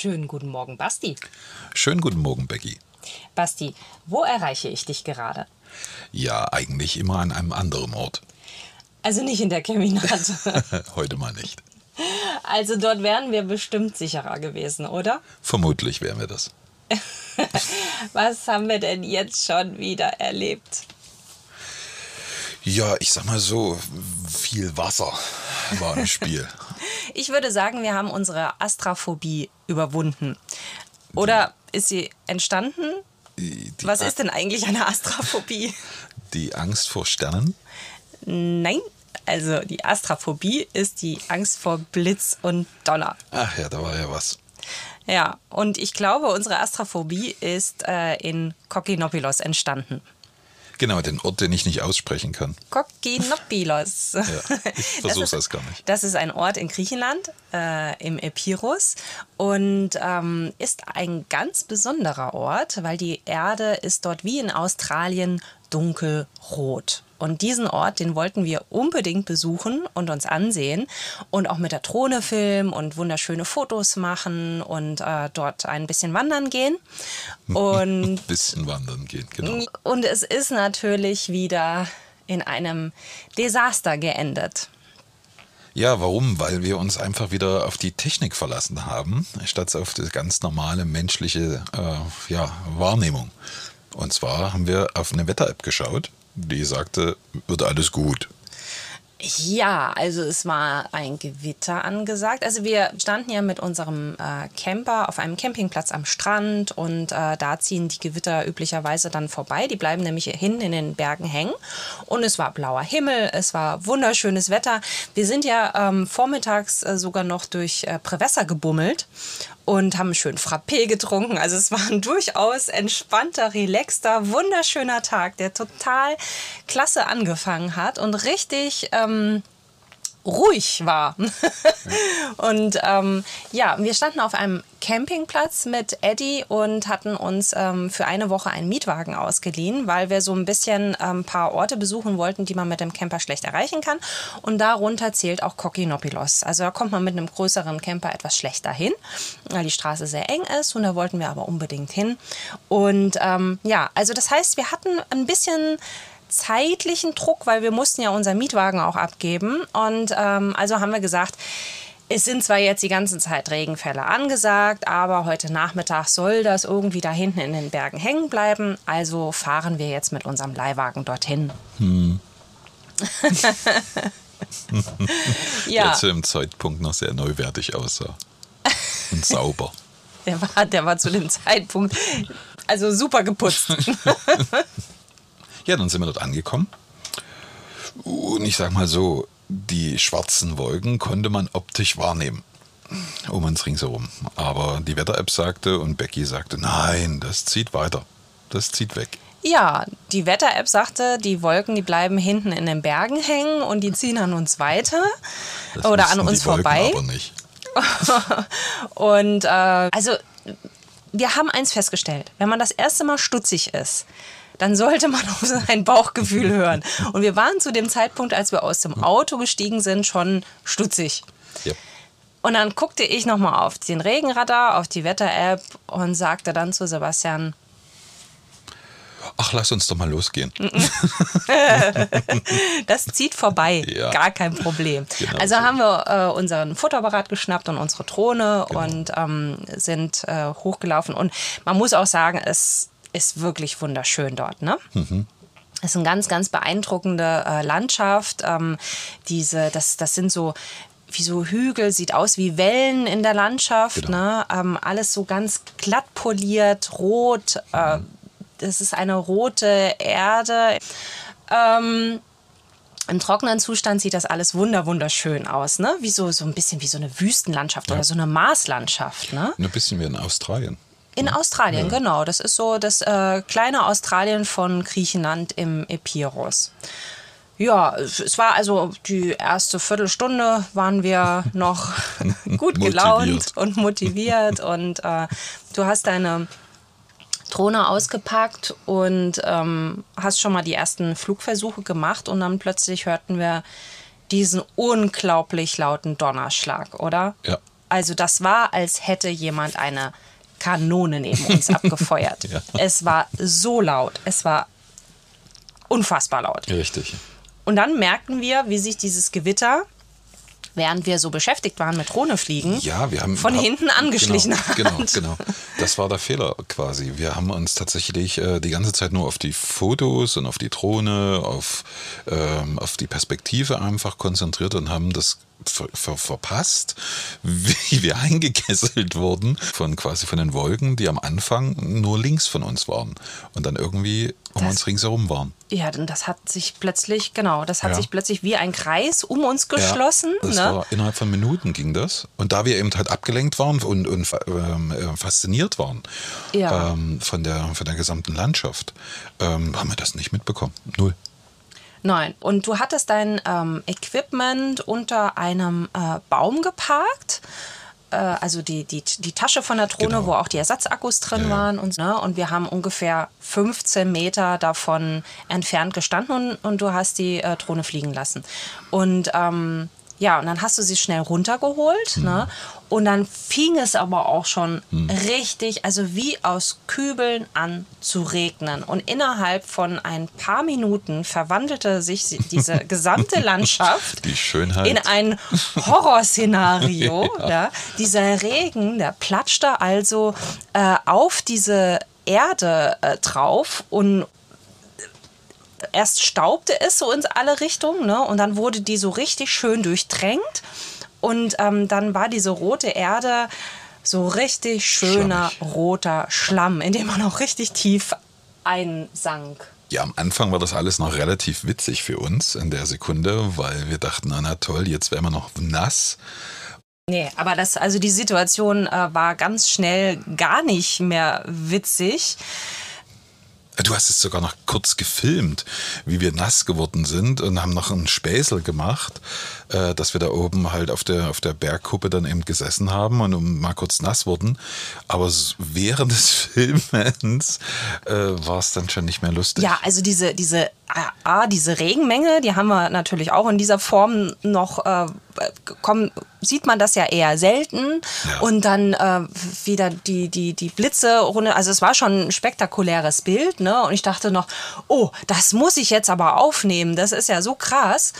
Schönen guten Morgen, Basti. Schönen guten Morgen, Becky. Basti, wo erreiche ich dich gerade? Ja, eigentlich immer an einem anderen Ort. Also nicht in der Keminat. Heute mal nicht. Also dort wären wir bestimmt sicherer gewesen, oder? Vermutlich wären wir das. Was haben wir denn jetzt schon wieder erlebt? Ja, ich sag mal so, viel Wasser war im Spiel. ich würde sagen, wir haben unsere Astraphobie überwunden. Oder ist sie entstanden? Die, die Was ist denn eigentlich eine Astraphobie? Die Angst vor Sternen? Nein, also die Astraphobie ist die Angst vor Blitz und Donner. Ach ja, da war ja was. Ja, und ich glaube, unsere Astraphobie ist äh, in Kokinopilos entstanden. Genau, den Ort, den ich nicht aussprechen kann. Kokinopilos. ja, ich versuche das gar nicht. Das ist ein Ort in Griechenland, äh, im Epirus und ähm, ist ein ganz besonderer Ort, weil die Erde ist dort wie in Australien dunkelrot. Und diesen Ort, den wollten wir unbedingt besuchen und uns ansehen und auch mit der Drohne filmen und wunderschöne Fotos machen und äh, dort ein bisschen wandern gehen. Und ein bisschen wandern gehen, genau. Und es ist natürlich wieder in einem Desaster geendet. Ja, warum? Weil wir uns einfach wieder auf die Technik verlassen haben, statt auf die ganz normale menschliche äh, ja, Wahrnehmung. Und zwar haben wir auf eine Wetter-App geschaut die sagte, wird alles gut. Ja, also es war ein Gewitter angesagt. Also wir standen ja mit unserem äh, Camper auf einem Campingplatz am Strand und äh, da ziehen die Gewitter üblicherweise dann vorbei. Die bleiben nämlich hinten in den Bergen hängen. Und es war blauer Himmel, es war wunderschönes Wetter. Wir sind ja ähm, vormittags äh, sogar noch durch äh, Präwässer gebummelt und haben schön Frappé getrunken. Also es war ein durchaus entspannter, relaxter, wunderschöner Tag, der total klasse angefangen hat und richtig ähm, ruhig war. und ähm, ja, wir standen auf einem Campingplatz mit Eddie und hatten uns ähm, für eine Woche einen Mietwagen ausgeliehen, weil wir so ein bisschen ein ähm, paar Orte besuchen wollten, die man mit dem Camper schlecht erreichen kann. Und darunter zählt auch Kokinopilos. Also da kommt man mit einem größeren Camper etwas schlechter hin, weil die Straße sehr eng ist und da wollten wir aber unbedingt hin. Und ähm, ja, also das heißt, wir hatten ein bisschen zeitlichen Druck, weil wir mussten ja unseren Mietwagen auch abgeben. Und ähm, also haben wir gesagt, es sind zwar jetzt die ganze Zeit Regenfälle angesagt, aber heute Nachmittag soll das irgendwie da hinten in den Bergen hängen bleiben. Also fahren wir jetzt mit unserem Leihwagen dorthin. Hm. ja. Der zu dem Zeitpunkt noch sehr neuwertig aussah. Und sauber. der, war, der war zu dem Zeitpunkt also super geputzt. Ja, dann sind wir dort angekommen. Und ich sag mal so, die schwarzen Wolken konnte man optisch wahrnehmen. Um uns ringsherum. Aber die Wetter-App sagte und Becky sagte, nein, das zieht weiter. Das zieht weg. Ja, die Wetter-App sagte, die Wolken, die bleiben hinten in den Bergen hängen und die ziehen an uns weiter das oder an uns vorbei. Aber nicht. und äh, also wir haben eins festgestellt, wenn man das erste Mal stutzig ist, dann sollte man auf sein Bauchgefühl hören. Und wir waren zu dem Zeitpunkt, als wir aus dem Auto gestiegen sind, schon stutzig. Ja. Und dann guckte ich nochmal auf den Regenradar, auf die Wetter-App und sagte dann zu Sebastian, Ach, lass uns doch mal losgehen. das zieht vorbei, ja. gar kein Problem. Genau also so. haben wir äh, unseren Futterapparat geschnappt und unsere Drohne genau. und ähm, sind äh, hochgelaufen. Und man muss auch sagen, es ist wirklich wunderschön dort, ne? Mhm. Es ist eine ganz, ganz beeindruckende äh, Landschaft. Ähm, diese, das, das sind so wie so Hügel, sieht aus wie Wellen in der Landschaft. Genau. Ne? Ähm, alles so ganz glatt poliert, rot. Äh, das ist eine rote Erde. Ähm, im trockenen Zustand sieht das alles wunder wunderschön aus, ne? Wie so, so ein bisschen wie so eine Wüstenlandschaft ja. oder so eine Marslandschaft, ne? Ein bisschen wie in Australien. In Australien, ja. genau. Das ist so das äh, kleine Australien von Griechenland im Epirus. Ja, es war also die erste Viertelstunde waren wir noch gut gelaunt und motiviert und äh, du hast deine Drohne ausgepackt und ähm, hast schon mal die ersten Flugversuche gemacht und dann plötzlich hörten wir diesen unglaublich lauten Donnerschlag, oder? Ja. Also das war, als hätte jemand eine Kanone neben uns abgefeuert. ja. Es war so laut, es war unfassbar laut. Richtig. Und dann merkten wir, wie sich dieses Gewitter während wir so beschäftigt waren mit Drohne fliegen, ja, wir haben, von hinten angeschlichen genau, hat. Genau, genau. Das war der Fehler quasi. Wir haben uns tatsächlich äh, die ganze Zeit nur auf die Fotos und auf die Drohne, auf, ähm, auf die Perspektive einfach konzentriert und haben das ver ver verpasst, wie wir eingekesselt wurden von quasi von den Wolken, die am Anfang nur links von uns waren und dann irgendwie um das, uns ringsherum waren. Ja, denn das hat sich plötzlich, genau, das hat ja. sich plötzlich wie ein Kreis um uns geschlossen. Ja, das ne? war innerhalb von Minuten ging das. Und da wir eben halt abgelenkt waren und, und ähm, äh, fasziniert waren ja. ähm, von, der, von der gesamten Landschaft, ähm, haben wir das nicht mitbekommen. Null. Nein. Und du hattest dein ähm, Equipment unter einem äh, Baum geparkt. Äh, also die, die, die Tasche von der Drohne, genau. wo auch die Ersatzakkus drin ja. waren. Und, ne? und wir haben ungefähr 15 Meter davon entfernt gestanden und, und du hast die äh, Drohne fliegen lassen. Und ähm, ja, und dann hast du sie schnell runtergeholt. Mhm. Ne? Und dann fing es aber auch schon mhm. richtig, also wie aus Kübeln an zu regnen. Und innerhalb von ein paar Minuten verwandelte sich diese gesamte Landschaft Die Schönheit. in ein Horrorszenario. ja. ja. Dieser Regen, der platschte also äh, auf diese Erde äh, drauf und erst staubte es so in alle Richtungen ne? und dann wurde die so richtig schön durchtränkt und ähm, dann war diese rote Erde so richtig schöner Schlammig. roter Schlamm, in dem man auch richtig tief einsank. Ja, am Anfang war das alles noch relativ witzig für uns in der Sekunde, weil wir dachten, na, na toll, jetzt wären wir noch nass. Nee, aber das, also die Situation äh, war ganz schnell gar nicht mehr witzig. Du hast es sogar noch kurz gefilmt, wie wir nass geworden sind und haben noch einen Späßel gemacht, äh, dass wir da oben halt auf der, auf der Bergkuppe dann eben gesessen haben und mal kurz nass wurden. Aber während des Filmens äh, war es dann schon nicht mehr lustig. Ja, also diese, diese, ah, diese Regenmenge, die haben wir natürlich auch in dieser Form noch äh, kommen, sieht man das ja eher selten. Ja. Und dann äh, wieder die, die, die Blitze runter. Also es war schon ein spektakuläres Bild. Ne? Und ich dachte noch, oh, das muss ich jetzt aber aufnehmen. Das ist ja so krass.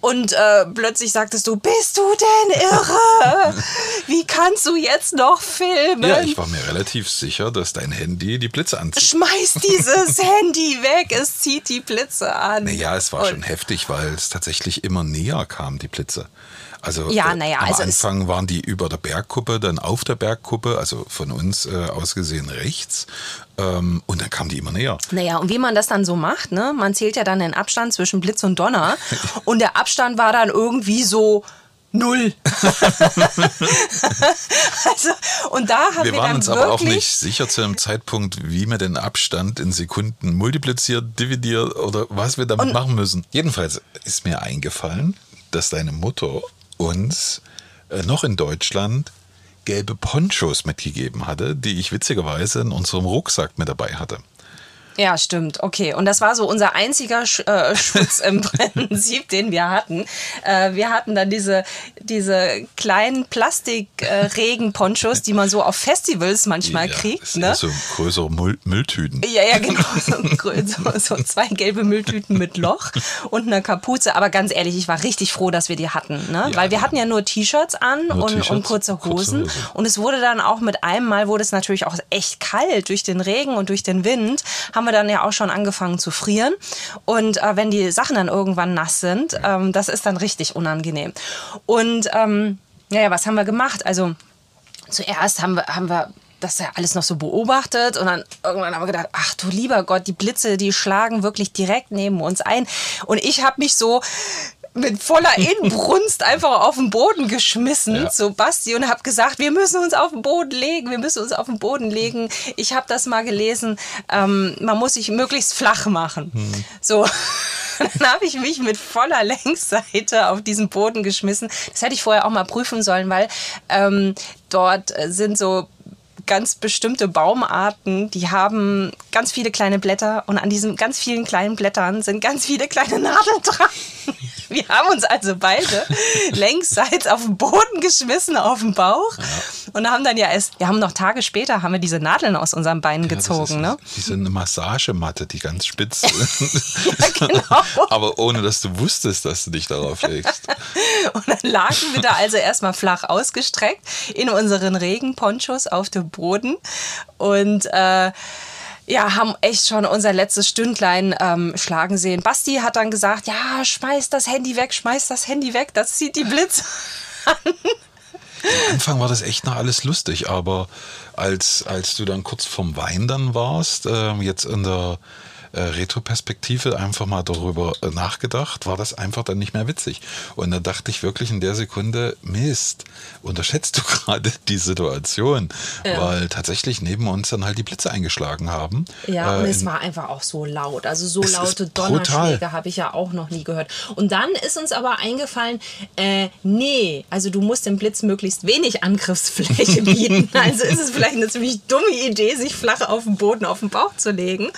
Und äh, plötzlich sagtest du, bist du denn irre? Wie kannst du jetzt noch filmen? Ja, ich war mir relativ sicher, dass dein Handy die Blitze anzieht. Schmeiß dieses Handy weg, es zieht die Blitze an. Naja, es war Und schon heftig, weil es tatsächlich immer näher kam, die Blitze. Also ja, naja, am also Anfang waren die über der Bergkuppe, dann auf der Bergkuppe, also von uns äh, aus gesehen rechts. Ähm, und dann kamen die immer näher. Naja, und wie man das dann so macht, ne? man zählt ja dann den Abstand zwischen Blitz und Donner. und der Abstand war dann irgendwie so Null. also, und da haben wir, wir waren uns aber auch nicht sicher zu einem Zeitpunkt, wie wir den Abstand in Sekunden multipliziert, dividiert oder was wir damit machen müssen. Jedenfalls ist mir eingefallen, dass deine Mutter uns äh, noch in Deutschland gelbe Ponchos mitgegeben hatte, die ich witzigerweise in unserem Rucksack mit dabei hatte. Ja, stimmt. Okay. Und das war so unser einziger Sch äh, Schutz im Prinzip, den wir hatten. Äh, wir hatten dann diese, diese kleinen Plastik-Regenponchos, äh, die man so auf Festivals manchmal ja, kriegt. Ne? So größere Müll Mülltüten. Ja, ja, genau. So, so, so, zwei gelbe Mülltüten mit Loch und einer Kapuze. Aber ganz ehrlich, ich war richtig froh, dass wir die hatten. Ne? Ja, Weil wir hatten ja nur T-Shirts an und, und kurze Hosen. kurze Hose. Und es wurde dann auch mit einem Mal, wurde es natürlich auch echt kalt durch den Regen und durch den Wind. Haben wir dann ja auch schon angefangen zu frieren. Und äh, wenn die Sachen dann irgendwann nass sind, ähm, das ist dann richtig unangenehm. Und ähm, naja, was haben wir gemacht? Also zuerst haben wir, haben wir das ja alles noch so beobachtet und dann irgendwann haben wir gedacht, ach du lieber Gott, die Blitze, die schlagen wirklich direkt neben uns ein. Und ich habe mich so mit voller Inbrunst einfach auf den Boden geschmissen ja. zu Basti und habe gesagt, wir müssen uns auf den Boden legen, wir müssen uns auf den Boden legen. Ich habe das mal gelesen, ähm, man muss sich möglichst flach machen. Hm. So, dann habe ich mich mit voller Längsseite auf diesen Boden geschmissen. Das hätte ich vorher auch mal prüfen sollen, weil ähm, dort sind so ganz bestimmte Baumarten, die haben ganz viele kleine Blätter und an diesen ganz vielen kleinen Blättern sind ganz viele kleine Nadeln dran. Wir haben uns also beide längsseits auf den Boden geschmissen, auf den Bauch ja. und haben dann ja erst, wir haben noch Tage später, haben wir diese Nadeln aus unseren Beinen ja, gezogen. Das ist, ne? Wie so eine Massagematte, die ganz spitz ja, genau. Aber ohne, dass du wusstest, dass du dich darauf legst. und dann lagen wir da also erstmal flach ausgestreckt in unseren Regenponchos auf dem Boden und äh, ja, haben echt schon unser letztes Stündlein ähm, schlagen sehen. Basti hat dann gesagt, ja, schmeiß das Handy weg, schmeiß das Handy weg, das zieht die Blitze an. Am Anfang war das echt noch alles lustig, aber als, als du dann kurz vorm Wein dann warst, äh, jetzt in der äh, Retroperspektive einfach mal darüber äh, nachgedacht, war das einfach dann nicht mehr witzig. Und da dachte ich wirklich in der Sekunde, Mist, unterschätzt du gerade die Situation, ja. weil tatsächlich neben uns dann halt die Blitze eingeschlagen haben. Ja, äh, und es war einfach auch so laut. Also so laute Donnerschläge habe ich ja auch noch nie gehört. Und dann ist uns aber eingefallen, äh, nee, also du musst dem Blitz möglichst wenig Angriffsfläche bieten. also ist es vielleicht eine ziemlich dumme Idee, sich flach auf den Boden, auf den Bauch zu legen.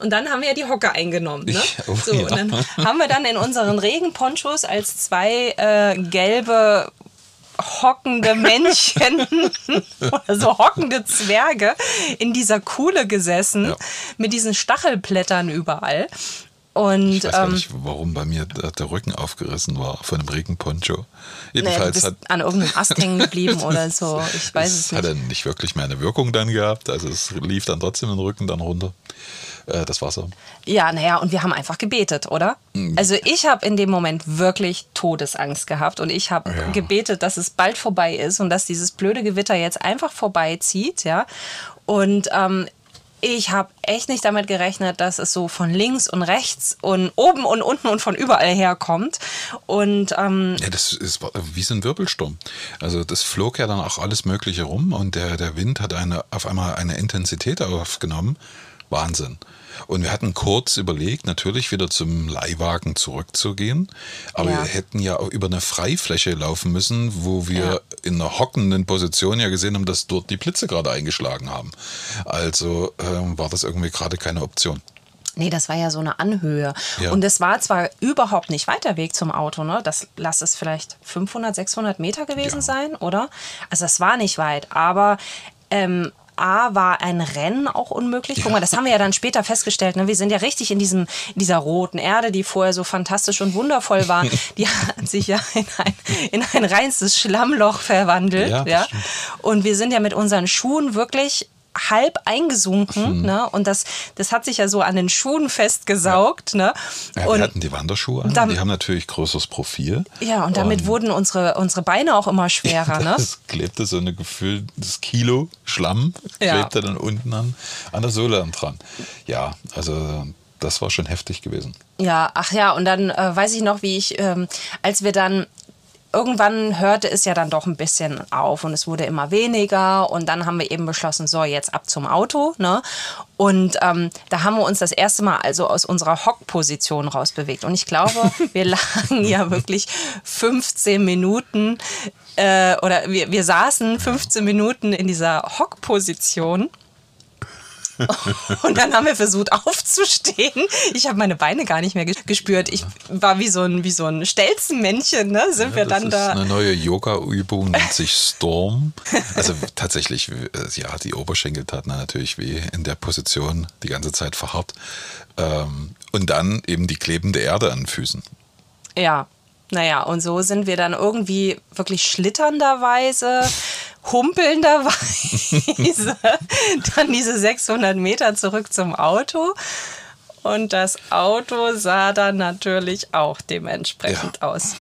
Und dann haben wir ja die Hocke eingenommen. Ne? Oh, so, ja. Und dann haben wir dann in unseren Regenponchos als zwei äh, gelbe hockende Männchen oder so hockende Zwerge in dieser Kuhle gesessen ja. mit diesen Stachelblättern überall. Und, ich weiß ähm, nicht, warum bei mir der Rücken aufgerissen war von einem Regenponcho. Jedenfalls naja, hat an irgendeinem Ast hängen geblieben oder so. Ich weiß es, es nicht. Hat dann nicht wirklich mehr eine Wirkung dann gehabt. Also es lief dann trotzdem den Rücken dann runter äh, das Wasser. Ja, naja, und wir haben einfach gebetet, oder? Mhm. Also ich habe in dem Moment wirklich Todesangst gehabt und ich habe ja. gebetet, dass es bald vorbei ist und dass dieses blöde Gewitter jetzt einfach vorbeizieht, ja. Und ähm, ich habe echt nicht damit gerechnet, dass es so von links und rechts und oben und unten und von überall herkommt. Und ähm, ja, das ist wie so ein Wirbelsturm. Also das flog ja dann auch alles Mögliche rum und der, der Wind hat eine, auf einmal eine Intensität aufgenommen. Wahnsinn. Und wir hatten kurz überlegt, natürlich wieder zum Leihwagen zurückzugehen. Aber ja. wir hätten ja auch über eine Freifläche laufen müssen, wo wir ja. in einer hockenden Position ja gesehen haben, dass dort die Blitze gerade eingeschlagen haben. Also ähm, war das irgendwie gerade keine Option. Nee, das war ja so eine Anhöhe. Ja. Und es war zwar überhaupt nicht weiter Weg zum Auto, ne? Das lass es vielleicht 500, 600 Meter gewesen ja. sein, oder? Also es war nicht weit, aber ähm, A war ein Rennen auch unmöglich. Ja. Guck mal, das haben wir ja dann später festgestellt. Ne? Wir sind ja richtig in, diesem, dieser roten Erde, die vorher so fantastisch und wundervoll war. Die hat sich ja in ein, in ein reinstes Schlammloch verwandelt. Ja, ja. Und wir sind ja mit unseren Schuhen wirklich halb eingesunken. Mhm. Ne? Und das, das hat sich ja so an den Schuhen festgesaugt. Ja. Ne? Ja, wir hatten die Wanderschuhe an. Dann, die haben natürlich größeres Profil. Ja, und damit und wurden unsere, unsere Beine auch immer schwerer. Ja, das ne? klebte so ein gefühltes Kilo Schlamm, klebte dann unten an, an der Sohle dran. Ja, also das war schon heftig gewesen. Ja, ach ja, und dann äh, weiß ich noch, wie ich, ähm, als wir dann irgendwann hörte es ja dann doch ein bisschen auf und es wurde immer weniger und dann haben wir eben beschlossen, so jetzt ab zum Auto. Ne? Und ähm, da haben wir uns das erste Mal also aus unserer Hockposition rausbewegt. Und ich glaube, wir lagen ja wirklich 15 Minuten äh, oder wir, wir saßen 15 Minuten in dieser Hockposition Und dann haben wir versucht aufzustehen. Ich habe meine Beine gar nicht mehr gespürt. Ich war wie so ein, wie so ein Stelzenmännchen, ne? Sind ja, wir dann da. Eine neue Yoga-Übung nennt sich Storm. Also tatsächlich, äh, ja, die Oberschenkel taten natürlich weh in der Position die ganze Zeit verharrt. Ähm, und dann eben die klebende Erde an den Füßen. Ja, naja, und so sind wir dann irgendwie wirklich schlitternderweise, humpelnderweise dann diese 600 Meter zurück zum Auto. Und das Auto sah dann natürlich auch dementsprechend ja. aus.